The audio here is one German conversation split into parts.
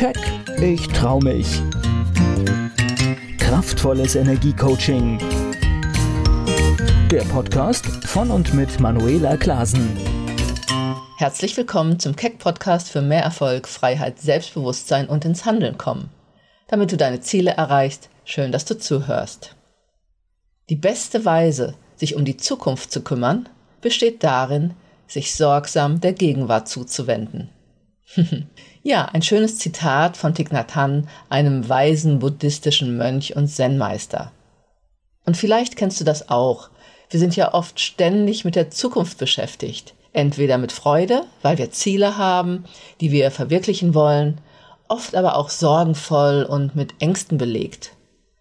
Keck, ich trau mich. Kraftvolles Energiecoaching. Der Podcast von und mit Manuela Klasen. Herzlich willkommen zum Keck Podcast für mehr Erfolg, Freiheit, Selbstbewusstsein und ins Handeln kommen. Damit du deine Ziele erreichst, schön, dass du zuhörst. Die beste Weise, sich um die Zukunft zu kümmern, besteht darin, sich sorgsam der Gegenwart zuzuwenden. ja, ein schönes Zitat von Thich Nhat Hanh, einem weisen buddhistischen Mönch und Zen-Meister. Und vielleicht kennst du das auch. Wir sind ja oft ständig mit der Zukunft beschäftigt. Entweder mit Freude, weil wir Ziele haben, die wir verwirklichen wollen, oft aber auch sorgenvoll und mit Ängsten belegt.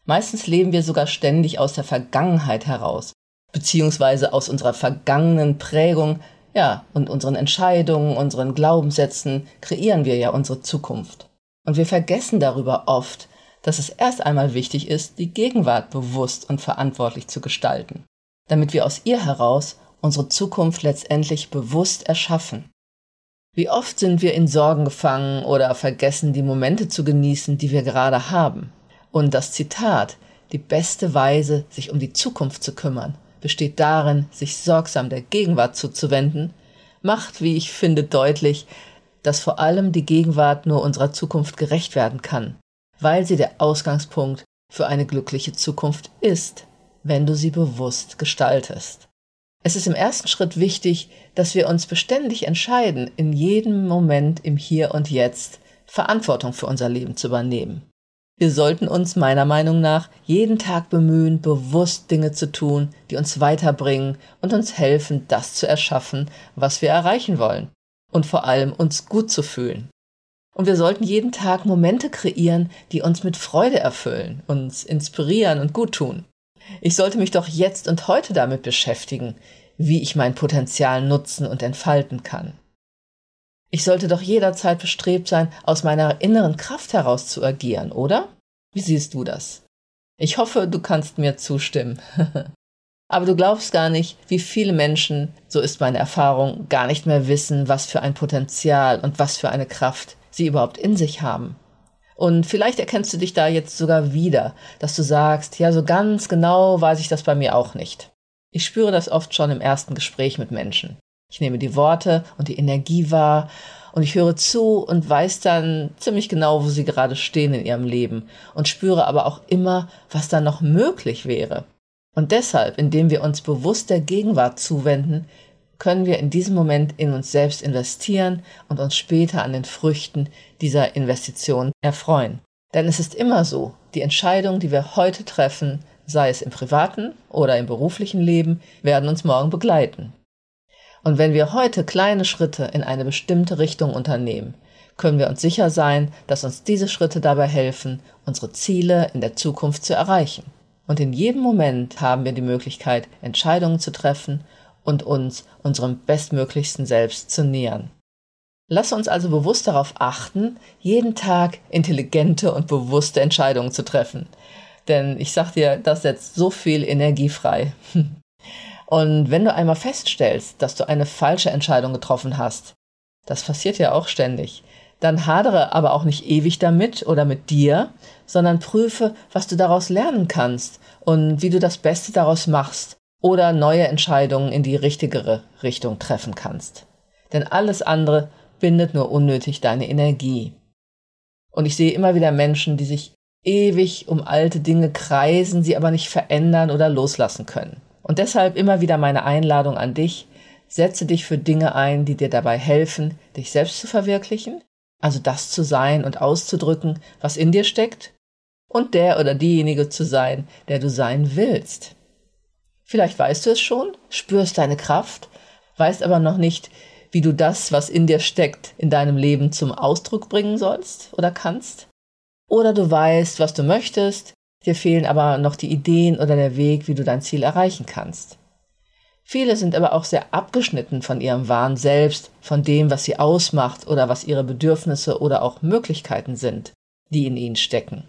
Meistens leben wir sogar ständig aus der Vergangenheit heraus, beziehungsweise aus unserer vergangenen Prägung, ja, und unseren Entscheidungen, unseren Glaubenssätzen kreieren wir ja unsere Zukunft. Und wir vergessen darüber oft, dass es erst einmal wichtig ist, die Gegenwart bewusst und verantwortlich zu gestalten, damit wir aus ihr heraus unsere Zukunft letztendlich bewusst erschaffen. Wie oft sind wir in Sorgen gefangen oder vergessen die Momente zu genießen, die wir gerade haben. Und das Zitat, die beste Weise, sich um die Zukunft zu kümmern, besteht darin, sich sorgsam der Gegenwart zuzuwenden, macht, wie ich finde, deutlich, dass vor allem die Gegenwart nur unserer Zukunft gerecht werden kann, weil sie der Ausgangspunkt für eine glückliche Zukunft ist, wenn du sie bewusst gestaltest. Es ist im ersten Schritt wichtig, dass wir uns beständig entscheiden, in jedem Moment im Hier und Jetzt Verantwortung für unser Leben zu übernehmen. Wir sollten uns meiner Meinung nach jeden Tag bemühen, bewusst Dinge zu tun, die uns weiterbringen und uns helfen, das zu erschaffen, was wir erreichen wollen. Und vor allem uns gut zu fühlen. Und wir sollten jeden Tag Momente kreieren, die uns mit Freude erfüllen, uns inspirieren und gut tun. Ich sollte mich doch jetzt und heute damit beschäftigen, wie ich mein Potenzial nutzen und entfalten kann. Ich sollte doch jederzeit bestrebt sein, aus meiner inneren Kraft heraus zu agieren, oder? Wie siehst du das? Ich hoffe, du kannst mir zustimmen. Aber du glaubst gar nicht, wie viele Menschen, so ist meine Erfahrung, gar nicht mehr wissen, was für ein Potenzial und was für eine Kraft sie überhaupt in sich haben. Und vielleicht erkennst du dich da jetzt sogar wieder, dass du sagst, ja, so ganz genau weiß ich das bei mir auch nicht. Ich spüre das oft schon im ersten Gespräch mit Menschen. Ich nehme die Worte und die Energie wahr und ich höre zu und weiß dann ziemlich genau, wo sie gerade stehen in ihrem Leben und spüre aber auch immer, was da noch möglich wäre. Und deshalb, indem wir uns bewusst der Gegenwart zuwenden, können wir in diesem Moment in uns selbst investieren und uns später an den Früchten dieser Investition erfreuen. Denn es ist immer so, die Entscheidungen, die wir heute treffen, sei es im privaten oder im beruflichen Leben, werden uns morgen begleiten. Und wenn wir heute kleine Schritte in eine bestimmte Richtung unternehmen, können wir uns sicher sein, dass uns diese Schritte dabei helfen, unsere Ziele in der Zukunft zu erreichen. Und in jedem Moment haben wir die Möglichkeit, Entscheidungen zu treffen und uns unserem bestmöglichsten Selbst zu nähern. Lass uns also bewusst darauf achten, jeden Tag intelligente und bewusste Entscheidungen zu treffen. Denn ich sag dir, das setzt so viel Energie frei. Und wenn du einmal feststellst, dass du eine falsche Entscheidung getroffen hast, das passiert ja auch ständig, dann hadere aber auch nicht ewig damit oder mit dir, sondern prüfe, was du daraus lernen kannst und wie du das Beste daraus machst oder neue Entscheidungen in die richtigere Richtung treffen kannst. Denn alles andere bindet nur unnötig deine Energie. Und ich sehe immer wieder Menschen, die sich ewig um alte Dinge kreisen, sie aber nicht verändern oder loslassen können. Und deshalb immer wieder meine Einladung an dich, setze dich für Dinge ein, die dir dabei helfen, dich selbst zu verwirklichen, also das zu sein und auszudrücken, was in dir steckt, und der oder diejenige zu sein, der du sein willst. Vielleicht weißt du es schon, spürst deine Kraft, weißt aber noch nicht, wie du das, was in dir steckt, in deinem Leben zum Ausdruck bringen sollst oder kannst. Oder du weißt, was du möchtest, Dir fehlen aber noch die Ideen oder der Weg, wie du dein Ziel erreichen kannst. Viele sind aber auch sehr abgeschnitten von ihrem wahren Selbst, von dem, was sie ausmacht oder was ihre Bedürfnisse oder auch Möglichkeiten sind, die in ihnen stecken.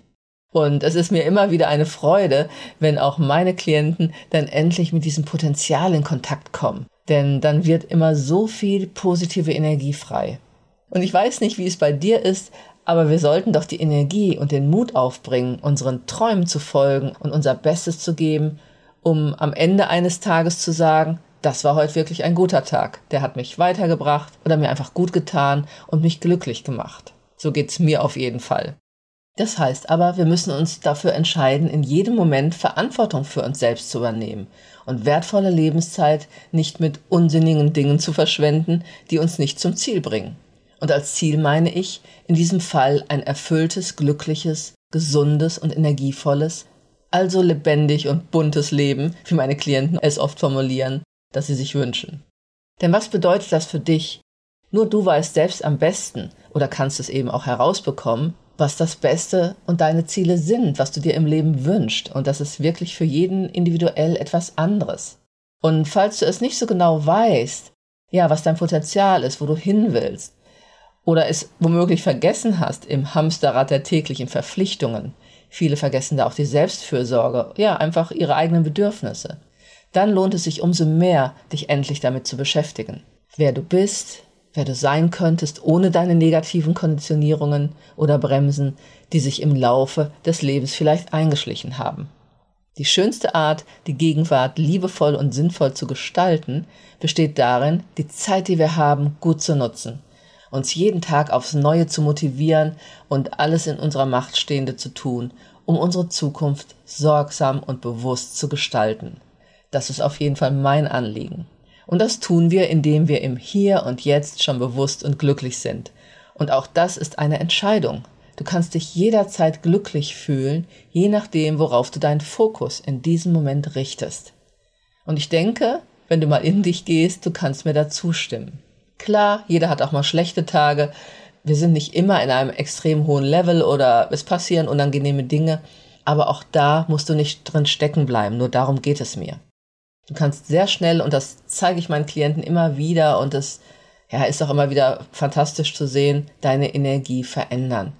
Und es ist mir immer wieder eine Freude, wenn auch meine Klienten dann endlich mit diesem Potenzial in Kontakt kommen. Denn dann wird immer so viel positive Energie frei. Und ich weiß nicht, wie es bei dir ist, Aber wir sollten doch die Energie und den Mut aufbringen, unseren Träumen zu folgen und unser Bestes zu geben, um am Ende eines Tages zu sagen, das war heute wirklich ein guter Tag. Der hat mich weitergebracht oder mir einfach gut getan und mich glücklich gemacht. So geht's mir auf jeden Fall. Das heißt aber, wir müssen uns dafür entscheiden, in jedem Moment Verantwortung für uns selbst zu übernehmen und wertvolle Lebenszeit nicht mit unsinnigen Dingen zu verschwenden, die uns nicht zum Ziel bringen. Und als Ziel meine ich in diesem Fall ein erfülltes, glückliches, gesundes und energievolles, also lebendig und buntes Leben, wie meine Klienten es oft formulieren, das sie sich wünschen. Denn was bedeutet das für dich? Nur du weißt selbst am besten oder kannst es eben auch herausbekommen, was das Beste und deine Ziele sind, was du dir im Leben wünschst. Und das ist wirklich für jeden individuell etwas anderes. Und falls du es nicht so genau weißt, ja, was dein Potenzial ist, wo du hin willst, oder es womöglich vergessen hast im Hamsterrad der täglichen Verpflichtungen, viele vergessen da auch die Selbstfürsorge, ja, einfach ihre eigenen Bedürfnisse, dann lohnt es sich umso mehr, dich endlich damit zu beschäftigen. Wer du bist, wer du sein könntest ohne deine negativen Konditionierungen oder Bremsen, die sich im Laufe des Lebens vielleicht eingeschlichen haben. Die schönste Art, die Gegenwart liebevoll und sinnvoll zu gestalten, besteht darin, die Zeit, die wir haben, gut zu nutzen, uns jeden Tag aufs Neue zu motivieren und alles in unserer Macht Stehende zu tun, um unsere Zukunft sorgsam und bewusst zu gestalten. Das ist auf jeden Fall mein Anliegen. Und das tun wir, indem wir im Hier und Jetzt schon bewusst und glücklich sind. Und auch das ist eine Entscheidung. Du kannst dich jederzeit glücklich fühlen, je nachdem, worauf du deinen Fokus in diesem Moment richtest. Und ich denke, wenn du mal in dich gehst, du kannst mir da zustimmen. Klar, jeder hat auch mal schlechte Tage. Wir sind nicht immer in einem extrem hohen Level oder es passieren unangenehme Dinge. Aber auch da musst du nicht drin stecken bleiben. Nur darum geht es mir. Du kannst sehr schnell, und das zeige ich meinen Klienten immer wieder, und das ja, ist auch immer wieder fantastisch zu sehen, deine Energie verändern.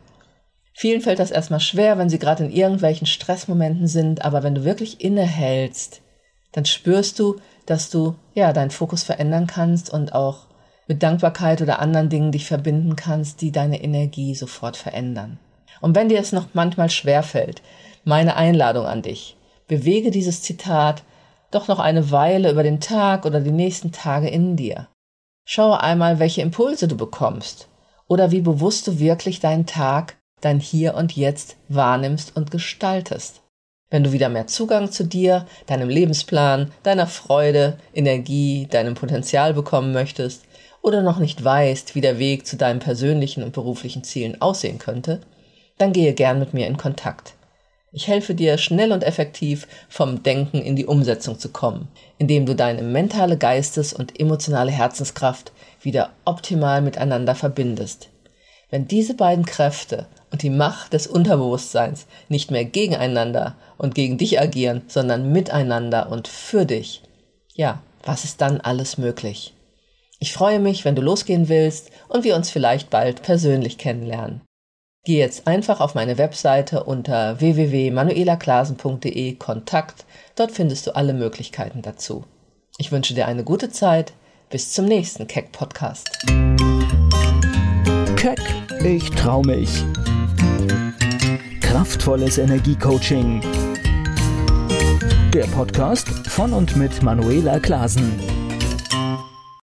Vielen fällt das erstmal schwer, wenn sie gerade in irgendwelchen Stressmomenten sind, aber wenn du wirklich innehältst, dann spürst du, dass du ja deinen Fokus verändern kannst und auch mit Dankbarkeit oder anderen Dingen dich verbinden kannst, die deine Energie sofort verändern. Und wenn dir es noch manchmal schwer fällt, meine Einladung an dich, bewege dieses Zitat doch noch eine Weile über den Tag oder die nächsten Tage in dir. Schaue einmal, welche Impulse du bekommst oder wie bewusst du wirklich deinen Tag, dein Hier und Jetzt wahrnimmst und gestaltest. Wenn du wieder mehr Zugang zu dir, deinem Lebensplan, deiner Freude, Energie, deinem Potenzial bekommen möchtest oder noch nicht weißt, wie der Weg zu deinen persönlichen und beruflichen Zielen aussehen könnte, dann gehe gern mit mir in Kontakt. Ich helfe dir schnell und effektiv vom Denken in die Umsetzung zu kommen, indem du deine mentale Geistes- und emotionale Herzenskraft wieder optimal miteinander verbindest. Wenn diese beiden Kräfte und die Macht des Unterbewusstseins nicht mehr gegeneinander und gegen dich agieren, sondern miteinander und für dich, ja, was ist dann alles möglich? Ich freue mich, wenn du losgehen willst und wir uns vielleicht bald persönlich kennenlernen. Geh jetzt einfach auf meine Webseite unter www.manuelaklasen.de Kontakt. Dort findest du alle Möglichkeiten dazu. Ich wünsche dir eine gute Zeit. Bis zum nächsten Keck Podcast. Keck, ich trau mich. Kraftvolles Energiecoaching. Der Podcast von und mit Manuela Klasen.